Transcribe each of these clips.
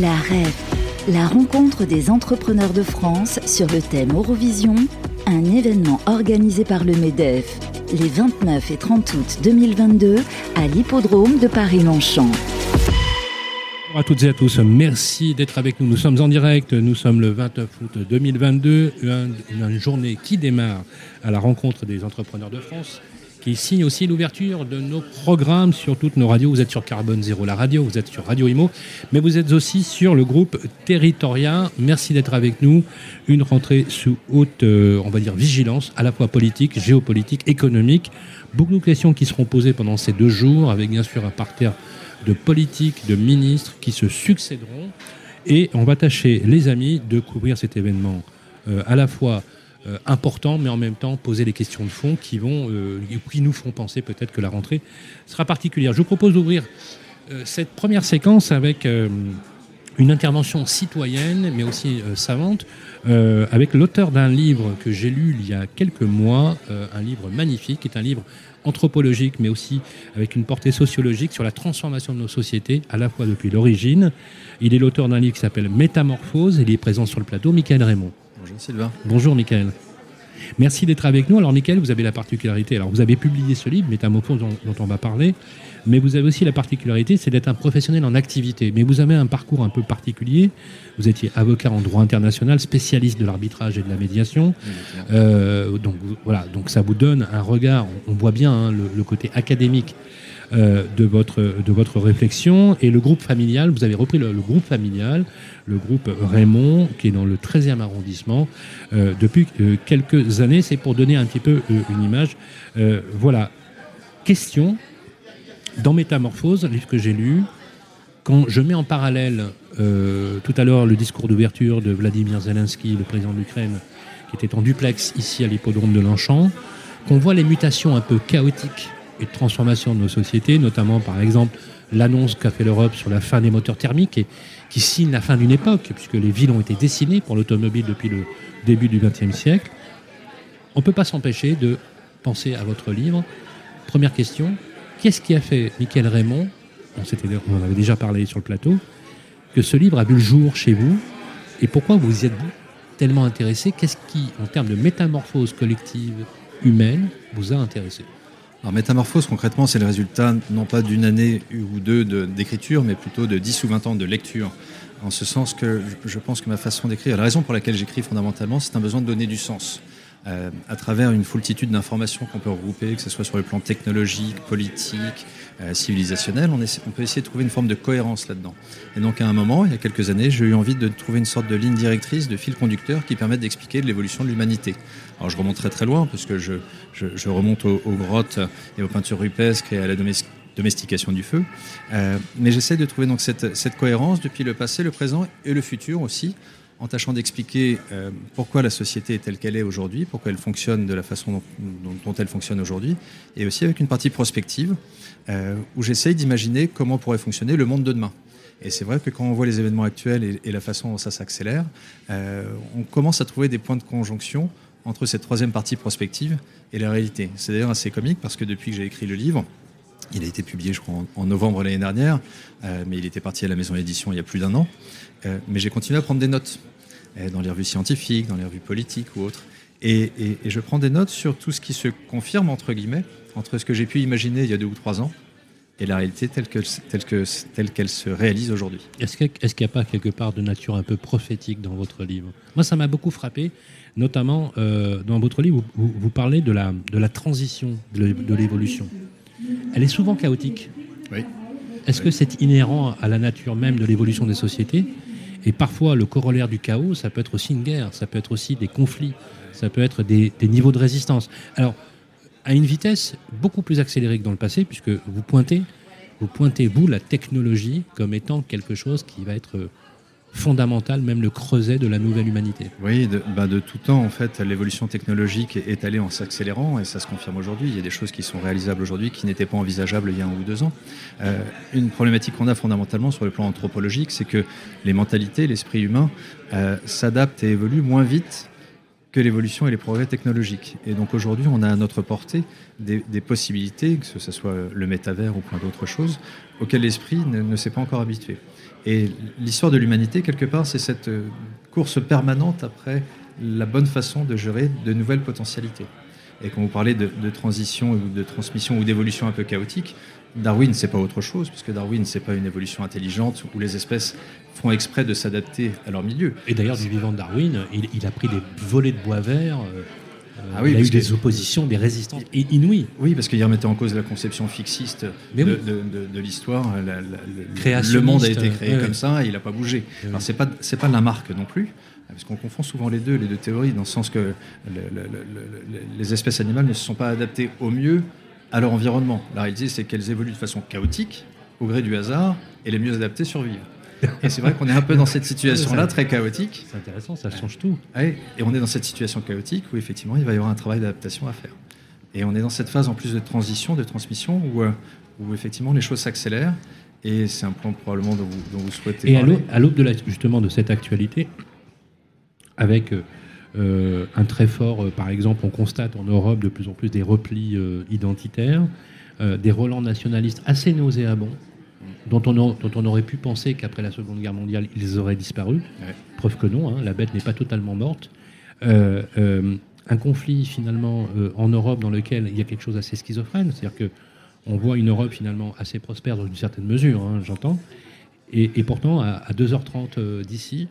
La REF, la rencontre des entrepreneurs de France sur le thème Eurovision, un événement organisé par le MEDEF les 29 et 30 août 2022 à l'hippodrome de Paris-Longchamp. Bonjour à toutes et à tous, merci d'être avec nous. Nous sommes en direct, nous sommes le 29 août 2022, une journée qui démarre à la rencontre des entrepreneurs de France qui signe aussi l'ouverture de nos programmes sur toutes nos radios. Vous êtes sur Carbone Zéro, la radio, vous êtes sur Radio Imo, mais vous êtes aussi sur le groupe Territoria. Merci d'être avec nous. Une rentrée sous haute, euh, on va dire, vigilance, à la fois politique, géopolitique, économique. Beaucoup de questions qui seront posées pendant ces deux jours, avec bien sûr un parterre de politiques, de ministres qui se succéderont. Et on va tâcher, les amis, de couvrir cet événement euh, à la fois euh, important, mais en même temps poser les questions de fond euh, qui nous font penser peut-être que la rentrée sera particulière. Je vous propose d'ouvrir euh, cette première séquence avec une intervention citoyenne, mais aussi savante, avec l'auteur d'un livre que j'ai lu il y a quelques mois, un livre magnifique, qui est un livre anthropologique, mais aussi avec une portée sociologique sur la transformation de nos sociétés, à la fois depuis l'origine. Il est l'auteur d'un livre qui s'appelle Métamorphose, il est présent sur le plateau, Michael Raymond. Bonjour Sylvain. Bonjour Michael. Merci d'être avec nous. Alors Michael, vous avez la particularité, alors vous avez publié ce livre, Métamorphose, dont, dont on va parler, mais vous avez aussi la particularité, c'est d'être un professionnel en activité. Mais vous avez un parcours un peu particulier. Vous étiez avocat en droit international, spécialiste de l'arbitrage et de la médiation. Euh, donc voilà, donc ça vous donne un regard. On voit bien hein, le, côté académique euh, de, votre, réflexion. Et le groupe familial, vous avez repris le, groupe familial, le groupe Raymond, qui est dans le 13e arrondissement, euh, depuis euh, quelques années. C'est pour donner un petit peu une image. voilà. Question. Dans Métamorphose, livre que j'ai lu, quand je mets en parallèle tout à l'heure le discours d'ouverture de Vladimir Zelensky, le président de l'Ukraine, qui était en duplex ici à l'hippodrome de Longchamp, qu'on voit les mutations un peu chaotiques et de transformation de nos sociétés, notamment par exemple l'annonce qu'a fait l'Europe sur la fin des moteurs thermiques et qui signe la fin d'une époque, puisque les villes ont été dessinées pour l'automobile depuis le début du XXe siècle. On ne peut pas s'empêcher de penser à votre livre. Première question, qu'est-ce qui a fait, Michael Raymond, on, on en avait déjà parlé sur le plateau, que ce livre a vu le jour chez vous et pourquoi vous y êtes tellement intéressé? Qu'est-ce qui, en termes de métamorphose collective humaine, vous a intéressé? Alors Métamorphose, concrètement, c'est le résultat non pas d'une année ou deux d'écriture, mais plutôt de 10 ou 20 ans de lecture. En ce sens que je pense que ma façon d'écrire, la raison pour laquelle j'écris fondamentalement, c'est un besoin de donner du sens. Euh, à travers une foultitude d'informations qu'on peut regrouper, que ce soit sur le plan technologique, politique, euh, civilisationnel, on, peut essayer de trouver une forme de cohérence là-dedans. Et donc à un moment, il y a quelques années, j'ai eu envie de trouver une sorte de ligne directrice, de fil conducteur qui permette d'expliquer l'évolution de l'humanité. Alors je remonte très très loin, parce que je, remonte aux, grottes et aux peintures rupestres et à la domestication du feu. Euh, mais j'essaie de trouver donc cette cohérence depuis le passé, le présent et le futur aussi, en tâchant d'expliquer euh, pourquoi la société est telle qu'elle est aujourd'hui, pourquoi elle fonctionne de la façon dont, elle fonctionne aujourd'hui, et aussi avec une partie prospective euh, où j'essaye d'imaginer comment pourrait fonctionner le monde de demain. Et c'est vrai que quand on voit les événements actuels et, la façon dont ça s'accélère, euh, on commence à trouver des points de conjonction entre cette troisième partie prospective et la réalité. C'est d'ailleurs assez comique parce que depuis que j'ai écrit le livre, il a été publié, je crois, en, novembre l'année dernière, mais il était parti à la maison d'édition il y a plus d'un an. Euh, mais j'ai continué à prendre des notes euh, dans les revues scientifiques, dans les revues politiques ou autres. Et, je prends des notes sur tout ce qui se confirme, entre guillemets, entre ce que j'ai pu imaginer il y a deux ou trois ans et la réalité telle qu'elle se réalise aujourd'hui. Est-ce qu'il n'y a pas quelque part de nature un peu prophétique dans votre livre? Moi, ça m'a beaucoup frappé, notamment euh, dans votre livre, vous, vous, parlez de la transition, de l'évolution. Elle est souvent chaotique. Oui. Est-ce que c'est inhérent à la nature même de l'évolution des sociétés et parfois, le corollaire du chaos, ça peut être aussi une guerre, ça peut être aussi des conflits, ça peut être des, niveaux de résistance. Alors, à une vitesse beaucoup plus accélérée que dans le passé, puisque vous pointez, vous pointez, vous, la technologie comme étant quelque chose qui va être fondamental, même le creuset de la nouvelle humanité. Oui, de, bah de tout temps, en fait, l'évolution technologique est allée en s'accélérant et ça se confirme aujourd'hui. Il y a des choses qui sont réalisables aujourd'hui qui n'étaient pas envisageables il y a un ou deux ans. Euh, une problématique qu'on a fondamentalement sur le plan anthropologique, c'est que les mentalités, l'esprit humain euh, s'adaptent et évoluent moins vite que l'évolution et les progrès technologiques. Et donc aujourd'hui, on a à notre portée des, possibilités, que ce soit le métavers ou plein d'autres choses, auxquelles l'esprit ne s'est pas encore habitué. Et l'histoire de l'humanité, quelque part, c'est cette euh, course permanente après la bonne façon de gérer de nouvelles potentialités. Et quand vous parlez de, transition ou de transmission ou d'évolution un peu chaotique, Darwin, c'est pas autre chose, puisque Darwin, c'est pas une évolution intelligente où les espèces font exprès de s'adapter à leur milieu. Et d'ailleurs, du vivant de Darwin, il, a pris des volets de bois vert. Ah oui, il a eu des oppositions, des résistances inouïes. Oui, parce qu'il remettait en cause la conception fixiste de, de, l'histoire. Le monde a été créé comme ça et il n'a pas bougé. Alors, c'est pas, c'est pas la marque non plus. Parce qu'on confond souvent les deux, les deux théories, dans le sens que les espèces animales ne se sont pas adaptées au mieux à leur environnement. La réalité, c'est qu'elles évoluent de façon chaotique, au gré du hasard, et les mieux adaptées survivent. Et c'est vrai qu'on est un peu dans cette situation-là, très chaotique. C'est intéressant, ça change tout. et on est dans cette situation chaotique où effectivement il va y avoir un travail d'adaptation à faire. Et on est dans cette phase en plus de transition, de transmission, où, euh, où effectivement les choses s'accélèrent. Et c'est un point probablement dont vous, dont vous souhaitez. Et à l'aube de justement de cette actualité, avec euh, euh, un très fort, euh, par exemple, on constate en Europe de plus en plus des replis identitaires, des relents nationalistes assez nauséabonds, dont on, dont on aurait pu penser qu'après la Seconde Guerre mondiale, ils auraient disparu. Preuve que non, hein, la bête n'est pas totalement morte. un conflit finalement en Europe dans lequel il y a quelque chose d'assez schizophrène, c'est-à-dire que on voit une Europe finalement assez prospère dans une certaine mesure, hein, j'entends, et, pourtant à, 2h30 d'ici,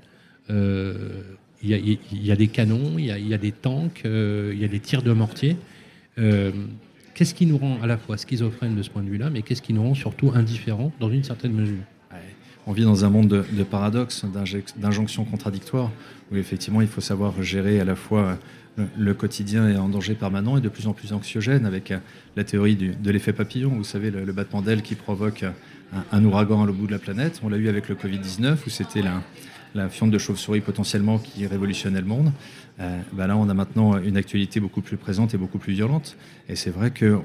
il y, a, des canons, il y a, des tanks, euh, il y a des tirs de mortier. Euh, qu'est-ce qui nous rend à la fois schizophrènes de ce point de vue-là, mais qu'est-ce qui nous rend surtout indifférents dans une certaine mesure On vit dans un monde de, paradoxes, d'injonctions contradictoires, où effectivement il faut savoir gérer à la fois le, quotidien est en danger permanent et de plus en plus anxiogène avec euh, la théorie de l'effet papillon, vous savez, le, battement d'aile qui provoque un, un, ouragan à l'autre bout de la planète. On l'a eu avec le Covid-19, où c'était la, la fiente de chauve-souris potentiellement qui révolutionnait le monde. Euh, bah là, on a maintenant une actualité beaucoup plus présente et beaucoup plus violente. Et c'est vrai que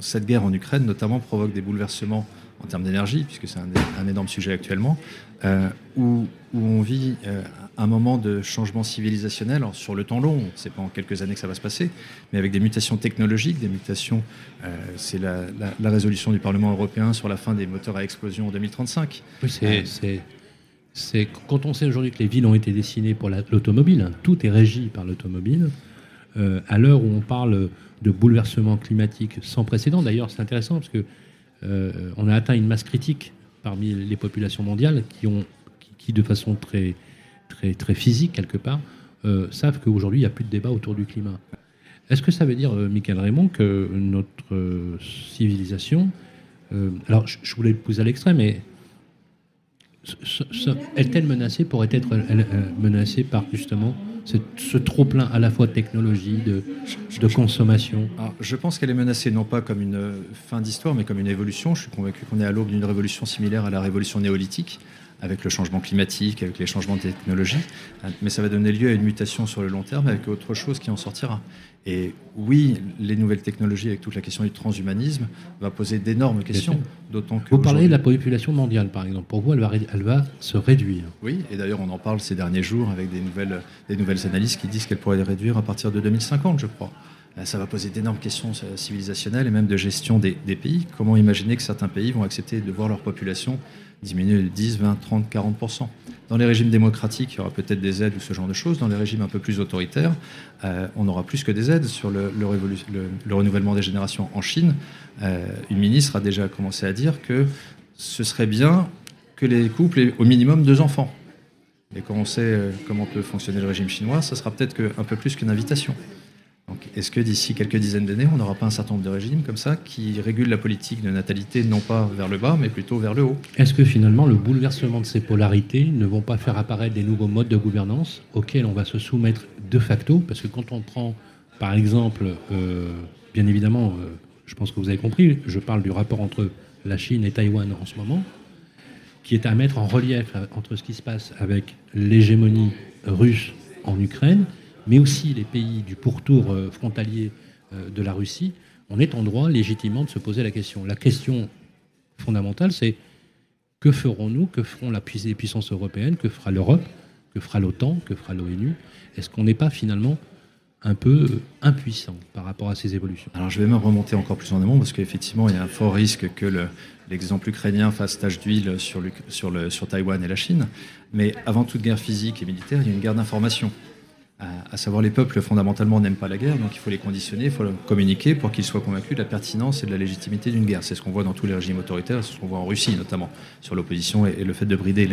cette guerre en Ukraine, notamment, provoque des bouleversements en termes d'énergie, puisque c'est un, énorme sujet actuellement, euh, où, on vit euh, un moment de changement civilisationnel sur le temps long. C'est pas en quelques années que ça va se passer, mais avec des mutations technologiques, des mutations. c'est la, résolution du Parlement européen sur la fin des moteurs à explosion en 2035. Oui, c'est c'est quand on sait aujourd'hui que les villes ont été dessinées pour l'automobile, hein, tout est régi par l'automobile, euh, à l'heure où on parle de bouleversement climatique sans précédent, d'ailleurs c'est intéressant parce que euh, on a atteint une masse critique parmi les populations mondiales qui, de façon très, très, très physique quelque part, euh, savent qu'aujourd'hui il n'y a plus de débat autour du climat. Est-ce que ça veut dire, Michael Raymond, que notre civilisation, alors je, je voulais le poser à l'extrême, mais est-elle menacée pourrait être elle, menacée par justement ce, trop-plein à la fois de technologie, de, de consommation? Je pense qu'elle est menacée non pas comme une fin d'histoire, mais comme une évolution. Je suis convaincu qu'on est à l'aube d'une révolution similaire à la révolution néolithique, avec le changement climatique, avec les changements de technologie. Mais ça va donner lieu à une mutation sur le long terme, avec autre chose qui en sortira. Et oui, les nouvelles technologies, avec toute la question du transhumanisme, va poser d'énormes questions. D'autant que Vous parlez de la population mondiale, par exemple. Pour vous, elle va, elle va se réduire. Oui, et d'ailleurs, on en parle ces derniers jours avec des nouvelles, des nouvelles analyses qui disent qu'elle pourrait réduire à partir de 2050, je crois. Euh, ça va poser d'énormes questions euh, civilisationnelles et même de gestion des, des, pays. Comment imaginer que certains pays vont accepter de voir leur population diminuer de 10, 20, 30, 40 dans les régimes démocratiques, il y aura peut-être des aides ou ce genre de choses. Dans les régimes un peu plus autoritaires, euh, on aura plus que des aides sur le, le, renouvellement des générations. En Chine, euh, une ministre a déjà commencé à dire que ce serait bien que les couples aient au minimum deux enfants. Et quand on sait euh, comment peut fonctionner le régime chinois, ça sera peut-être un peu plus qu'une invitation est-ce que d'ici quelques dizaines d'années, on n'aura pas un certain nombre de régimes comme ça qui régulent la politique de natalité non pas vers le bas, mais plutôt vers le haut Est-ce que finalement le bouleversement de ces polarités ne vont pas faire apparaître des nouveaux modes de gouvernance auxquels on va se soumettre de facto Parce que quand on prend, par exemple, euh, bien évidemment, euh, je pense que vous avez compris, je parle du rapport entre la Chine et Taïwan en ce moment, qui est à mettre en relief entre ce qui se passe avec l'hégémonie russe en Ukraine mais aussi les pays du pourtour euh, frontalier euh, de la Russie, on est en droit légitimement de se poser la question. La question fondamentale, c'est que ferons-nous, que feront la les puissances européennes, que fera l'Europe, que fera l'OTAN, que fera l'ONU? Est-ce qu'on n'est pas finalement un peu impuissant par rapport à ces évolutions? Alors je vais même remonter encore plus en amont parce qu'effectivement il y a un fort risque que l'exemple ukrainien fasse tache d'huile sur, sur, sur Taïwan et la Chine. Mais avant toute guerre physique et militaire, il y a une guerre d'information à, savoir les peuples fondamentalement n'aiment pas la guerre, donc il faut les conditionner, il faut communiquer pour qu'ils soient convaincus de la pertinence et de la légitimité d'une guerre. C'est ce qu'on voit dans tous les régimes autoritaires, c'est ce qu'on voit en Russie notamment, sur l'opposition et, le fait de brider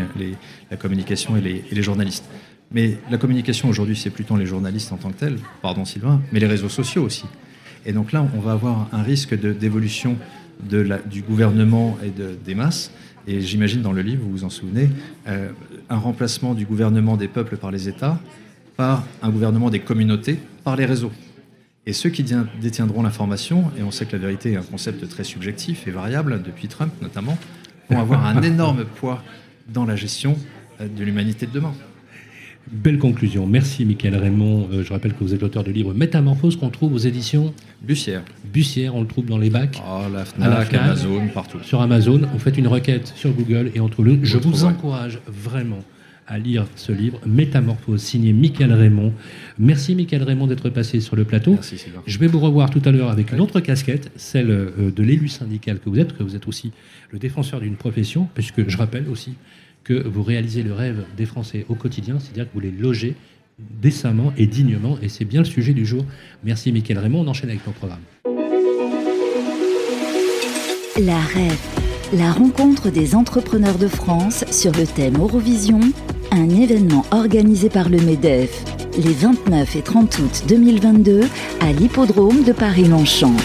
la communication et les, journalistes. Mais la communication aujourd'hui, c'est plus tant les journalistes en tant que tels, pardon Sylvain, mais les réseaux sociaux aussi. Et donc là, on va avoir un risque d'évolution du gouvernement et de, des masses. Et j'imagine dans le livre, vous vous en souvenez, euh, un remplacement du gouvernement des peuples par les États par un gouvernement des communautés, par les réseaux. Et ceux qui détiendront l'information, et on sait que la vérité est un concept très subjectif et variable, depuis Trump notamment, vont avoir un énorme poids dans la gestion euh, de l'humanité de demain. Belle conclusion. Merci, Michael Raymond. Euh, je rappelle que vous êtes l'auteur du livre Métamorphose qu'on trouve aux éditions Bussière. Bussière, on le trouve dans les bacs. Oh, la FNAC, Amazon, partout. Sur Amazon, vous faites une requête sur Google et on trouve le. Je vous encourage vraiment à lire ce livre, Métamorphose, signé Michael Raymond. Merci Michael Raymond d'être passé sur le plateau. Merci Je vais vous revoir tout à l'heure avec une autre casquette, celle euh, de l'élu syndical que vous êtes, que vous êtes aussi le défenseur d'une profession, puisque je rappelle aussi que vous réalisez le rêve des Français au quotidien, c'est-à-dire que vous les logez décemment et dignement, et c'est bien le sujet du jour. Merci Michael Raymond, on enchaîne avec ton programme. La rêve, la rencontre des entrepreneurs de France sur le thème Eurovision un événement organisé par le MEDEF les 29 et 30 août 2022 à l'hippodrome de Paris-Longchamp.